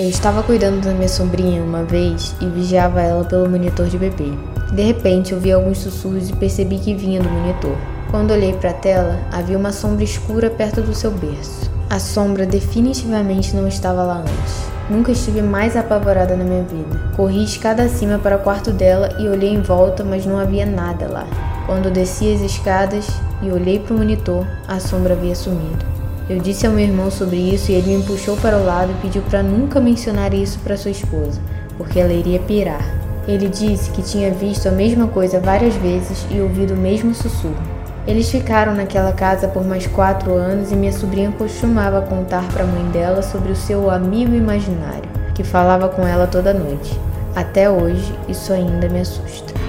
Eu estava cuidando da minha sobrinha uma vez e vigiava ela pelo monitor de bebê. De repente, ouvi alguns sussurros e percebi que vinha do monitor. Quando olhei para a tela, havia uma sombra escura perto do seu berço. A sombra definitivamente não estava lá antes. Nunca estive mais apavorada na minha vida. Corri escada acima para o quarto dela e olhei em volta, mas não havia nada lá. Quando desci as escadas e olhei para o monitor, a sombra havia sumido. Eu disse ao meu irmão sobre isso e ele me puxou para o lado e pediu para nunca mencionar isso para sua esposa, porque ela iria pirar. Ele disse que tinha visto a mesma coisa várias vezes e ouvido o mesmo sussurro. Eles ficaram naquela casa por mais quatro anos e minha sobrinha costumava contar para a mãe dela sobre o seu amigo imaginário, que falava com ela toda noite. Até hoje, isso ainda me assusta.